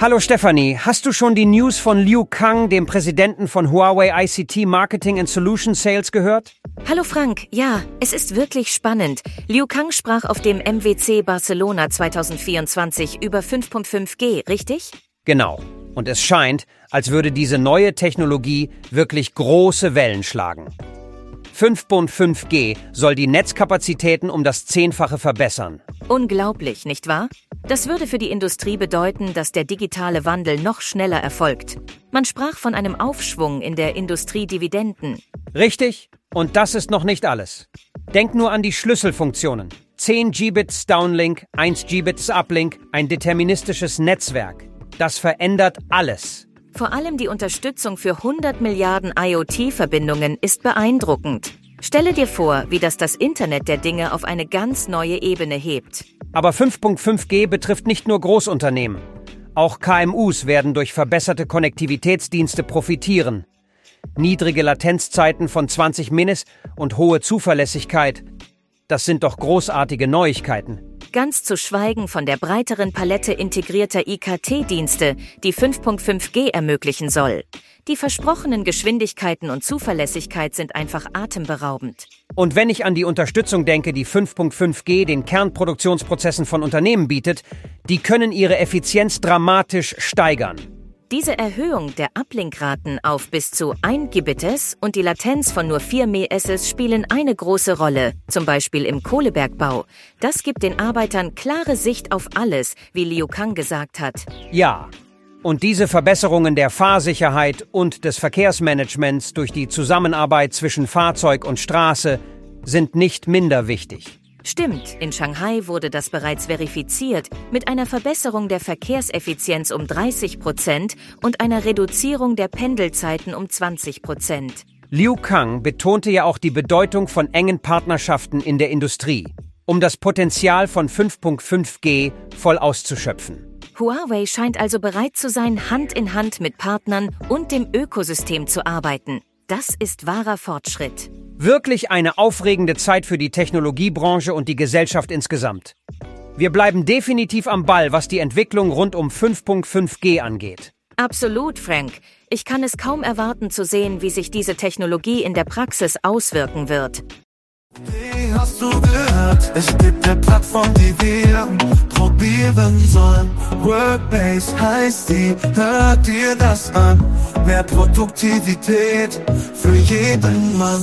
Hallo Stefanie, hast du schon die News von Liu Kang, dem Präsidenten von Huawei ICT Marketing and Solution Sales gehört? Hallo Frank, ja, es ist wirklich spannend. Liu Kang sprach auf dem MWC Barcelona 2024 über 5.5G, richtig? Genau. Und es scheint, als würde diese neue Technologie wirklich große Wellen schlagen. 5.5G soll die Netzkapazitäten um das Zehnfache verbessern. Unglaublich, nicht wahr? Das würde für die Industrie bedeuten, dass der digitale Wandel noch schneller erfolgt. Man sprach von einem Aufschwung in der Industriedividenden. Richtig? Und das ist noch nicht alles. Denk nur an die Schlüsselfunktionen. 10 Gbits Downlink, 1 Gbits Uplink, ein deterministisches Netzwerk. Das verändert alles. Vor allem die Unterstützung für 100 Milliarden IoT-Verbindungen ist beeindruckend. Stelle dir vor, wie das das Internet der Dinge auf eine ganz neue Ebene hebt. Aber 5.5G betrifft nicht nur Großunternehmen. Auch KMUs werden durch verbesserte Konnektivitätsdienste profitieren. Niedrige Latenzzeiten von 20 Minis und hohe Zuverlässigkeit. Das sind doch großartige Neuigkeiten. Ganz zu schweigen von der breiteren Palette integrierter IKT-Dienste, die 5.5G ermöglichen soll. Die versprochenen Geschwindigkeiten und Zuverlässigkeit sind einfach atemberaubend. Und wenn ich an die Unterstützung denke, die 5.5G den Kernproduktionsprozessen von Unternehmen bietet, die können ihre Effizienz dramatisch steigern. Diese Erhöhung der Ablinkraten auf bis zu 1 Gbps und die Latenz von nur 4 ms spielen eine große Rolle, zum Beispiel im Kohlebergbau. Das gibt den Arbeitern klare Sicht auf alles, wie Liu Kang gesagt hat. Ja. Und diese Verbesserungen der Fahrsicherheit und des Verkehrsmanagements durch die Zusammenarbeit zwischen Fahrzeug und Straße sind nicht minder wichtig. Stimmt, in Shanghai wurde das bereits verifiziert mit einer Verbesserung der Verkehrseffizienz um 30 Prozent und einer Reduzierung der Pendelzeiten um 20 Prozent. Liu Kang betonte ja auch die Bedeutung von engen Partnerschaften in der Industrie, um das Potenzial von 5.5G voll auszuschöpfen. Huawei scheint also bereit zu sein, Hand in Hand mit Partnern und dem Ökosystem zu arbeiten. Das ist wahrer Fortschritt. Wirklich eine aufregende Zeit für die Technologiebranche und die Gesellschaft insgesamt. Wir bleiben definitiv am Ball, was die Entwicklung rund um 5.5G angeht. Absolut, Frank. Ich kann es kaum erwarten zu sehen, wie sich diese Technologie in der Praxis auswirken wird. Wie hast du gehört? Es gibt eine Plattform, die wir probieren sollen. Workbase heißt die, hört dir das an. Mehr Produktivität für jeden Mann.